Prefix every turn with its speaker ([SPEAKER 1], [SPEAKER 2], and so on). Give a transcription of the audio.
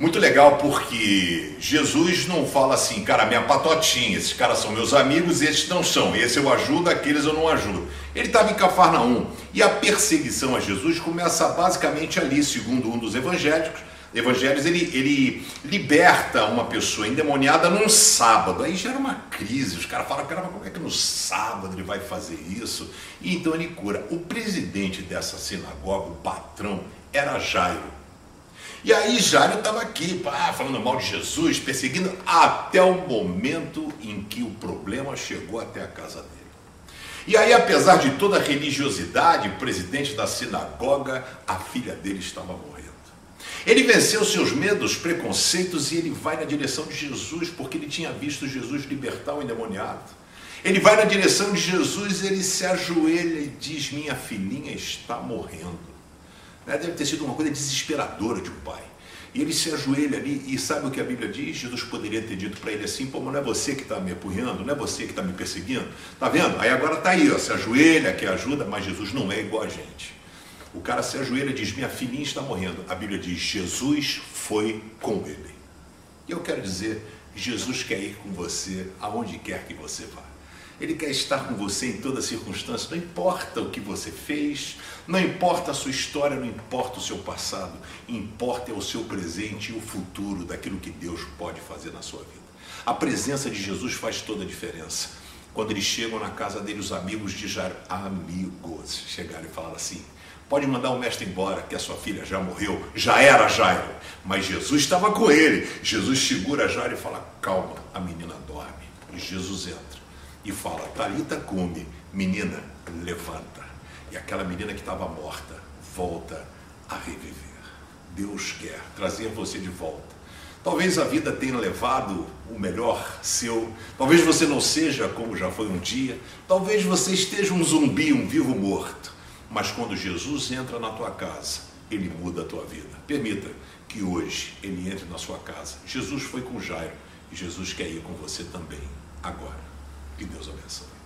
[SPEAKER 1] Muito legal porque Jesus não fala assim, cara, minha patotinha, esses caras são meus amigos esses não são. Esse eu ajudo, aqueles eu não ajudo. Ele estava em Cafarnaum e a perseguição a Jesus começa basicamente ali, segundo um dos evangélicos. Evangelhos, ele, ele liberta uma pessoa endemoniada num sábado. Aí gera uma crise. Os caras falam, cara, como é que no sábado ele vai fazer isso? E então ele cura. O presidente dessa sinagoga, o patrão, era Jairo. E aí Jairo estava aqui, pá, falando mal de Jesus, perseguindo, até o momento em que o problema chegou até a casa dele. E aí, apesar de toda a religiosidade, presidente da sinagoga, a filha dele estava morrendo. Ele venceu seus medos, preconceitos e ele vai na direção de Jesus, porque ele tinha visto Jesus libertar o endemoniado. Ele vai na direção de Jesus, ele se ajoelha e diz: Minha filhinha está morrendo. Né? Deve ter sido uma coisa desesperadora de um pai. E ele se ajoelha ali e sabe o que a Bíblia diz? Jesus poderia ter dito para ele assim: pô, mas não é você que está me apurrando, não é você que está me perseguindo. Tá vendo? Aí agora está aí, ó, se ajoelha, quer ajuda, mas Jesus não é igual a gente. O cara se ajoelha e diz: minha filhinha está morrendo. A Bíblia diz: Jesus foi com ele. E eu quero dizer: Jesus quer ir com você aonde quer que você vá. Ele quer estar com você em toda circunstância, não importa o que você fez, não importa a sua história, não importa o seu passado, importa é o seu presente e o futuro daquilo que Deus pode fazer na sua vida. A presença de Jesus faz toda a diferença. Quando eles chegam na casa dele, os amigos de Jairo, amigos, chegaram e falaram assim: pode mandar o mestre embora, que a sua filha já morreu, já era Jairo, mas Jesus estava com ele. Jesus segura Jairo e fala: calma, a menina dorme. E Jesus entra e fala: Talita come, menina, levanta. E aquela menina que estava morta volta a reviver. Deus quer trazer você de volta. Talvez a vida tenha levado o melhor seu. Talvez você não seja como já foi um dia. Talvez você esteja um zumbi, um vivo morto. Mas quando Jesus entra na tua casa, ele muda a tua vida. Permita que hoje ele entre na sua casa. Jesus foi com Jairo e Jesus quer ir com você também agora. Que Deus abençoe.